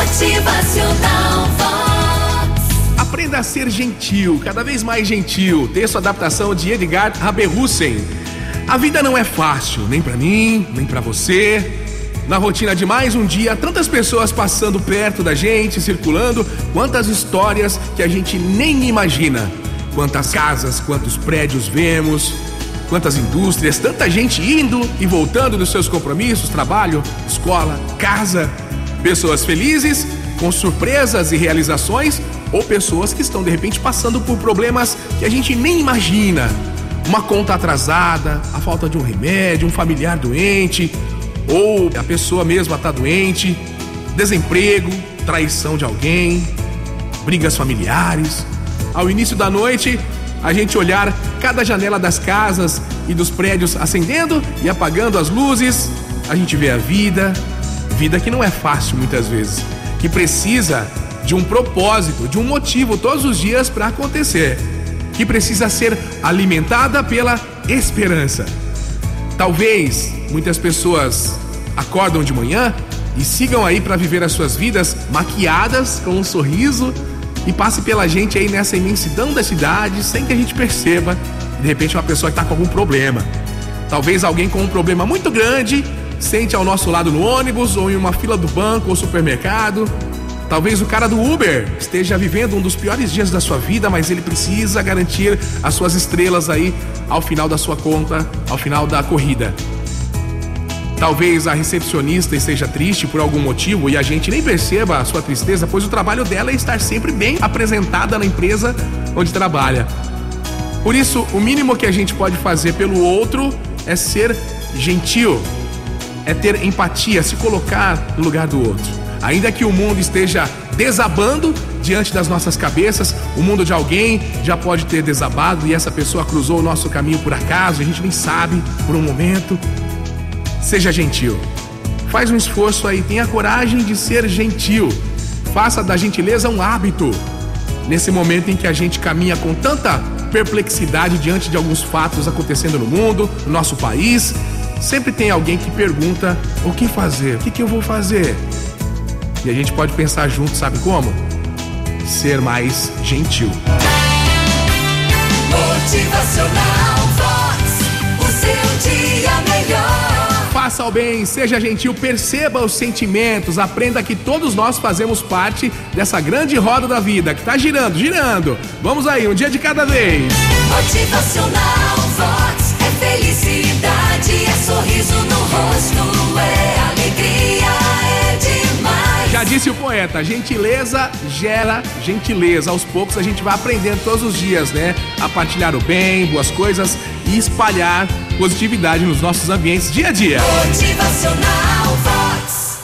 Motivacional Vox. Aprenda a ser gentil, cada vez mais gentil. Texto adaptação de Edgar Haberhusen. A vida não é fácil, nem pra mim, nem pra você. Na rotina de mais um dia, tantas pessoas passando perto da gente, circulando, quantas histórias que a gente nem imagina. Quantas casas, quantos prédios vemos, quantas indústrias, tanta gente indo e voltando dos seus compromissos, trabalho, escola, casa. Pessoas felizes, com surpresas e realizações, ou pessoas que estão de repente passando por problemas que a gente nem imagina. Uma conta atrasada, a falta de um remédio, um familiar doente, ou a pessoa mesma está doente, desemprego, traição de alguém, brigas familiares. Ao início da noite, a gente olhar cada janela das casas e dos prédios acendendo e apagando as luzes, a gente vê a vida, vida que não é fácil muitas vezes, que precisa de um propósito, de um motivo todos os dias para acontecer, que precisa ser alimentada pela esperança. Talvez muitas pessoas acordam de manhã e sigam aí para viver as suas vidas maquiadas com um sorriso e passe pela gente aí nessa imensidão da cidade sem que a gente perceba. De repente uma pessoa que está com algum problema. Talvez alguém com um problema muito grande sente ao nosso lado no ônibus ou em uma fila do banco ou supermercado. Talvez o cara do Uber esteja vivendo um dos piores dias da sua vida, mas ele precisa garantir as suas estrelas aí ao final da sua conta, ao final da corrida. Talvez a recepcionista esteja triste por algum motivo e a gente nem perceba a sua tristeza, pois o trabalho dela é estar sempre bem apresentada na empresa onde trabalha. Por isso, o mínimo que a gente pode fazer pelo outro é ser gentil, é ter empatia, se colocar no lugar do outro. Ainda que o mundo esteja desabando diante das nossas cabeças, o mundo de alguém já pode ter desabado e essa pessoa cruzou o nosso caminho por acaso, a gente nem sabe por um momento. Seja gentil. Faz um esforço aí, tenha coragem de ser gentil. Faça da gentileza um hábito. Nesse momento em que a gente caminha com tanta perplexidade diante de alguns fatos acontecendo no mundo, no nosso país, sempre tem alguém que pergunta: o que fazer? O que, que eu vou fazer? E a gente pode pensar junto, sabe como? Ser mais gentil. Motivacional Vox. O seu dia melhor. Faça o bem, seja gentil, perceba os sentimentos, aprenda que todos nós fazemos parte dessa grande roda da vida que tá girando, girando. Vamos aí, um dia de cada vez. Motivacional Vox. Felicidade, é sorriso no rosto, é alegria, é demais. Já disse o poeta, gentileza gera gentileza. Aos poucos a gente vai aprendendo todos os dias, né? A partilhar o bem, boas coisas e espalhar positividade nos nossos ambientes dia a dia. Motivacional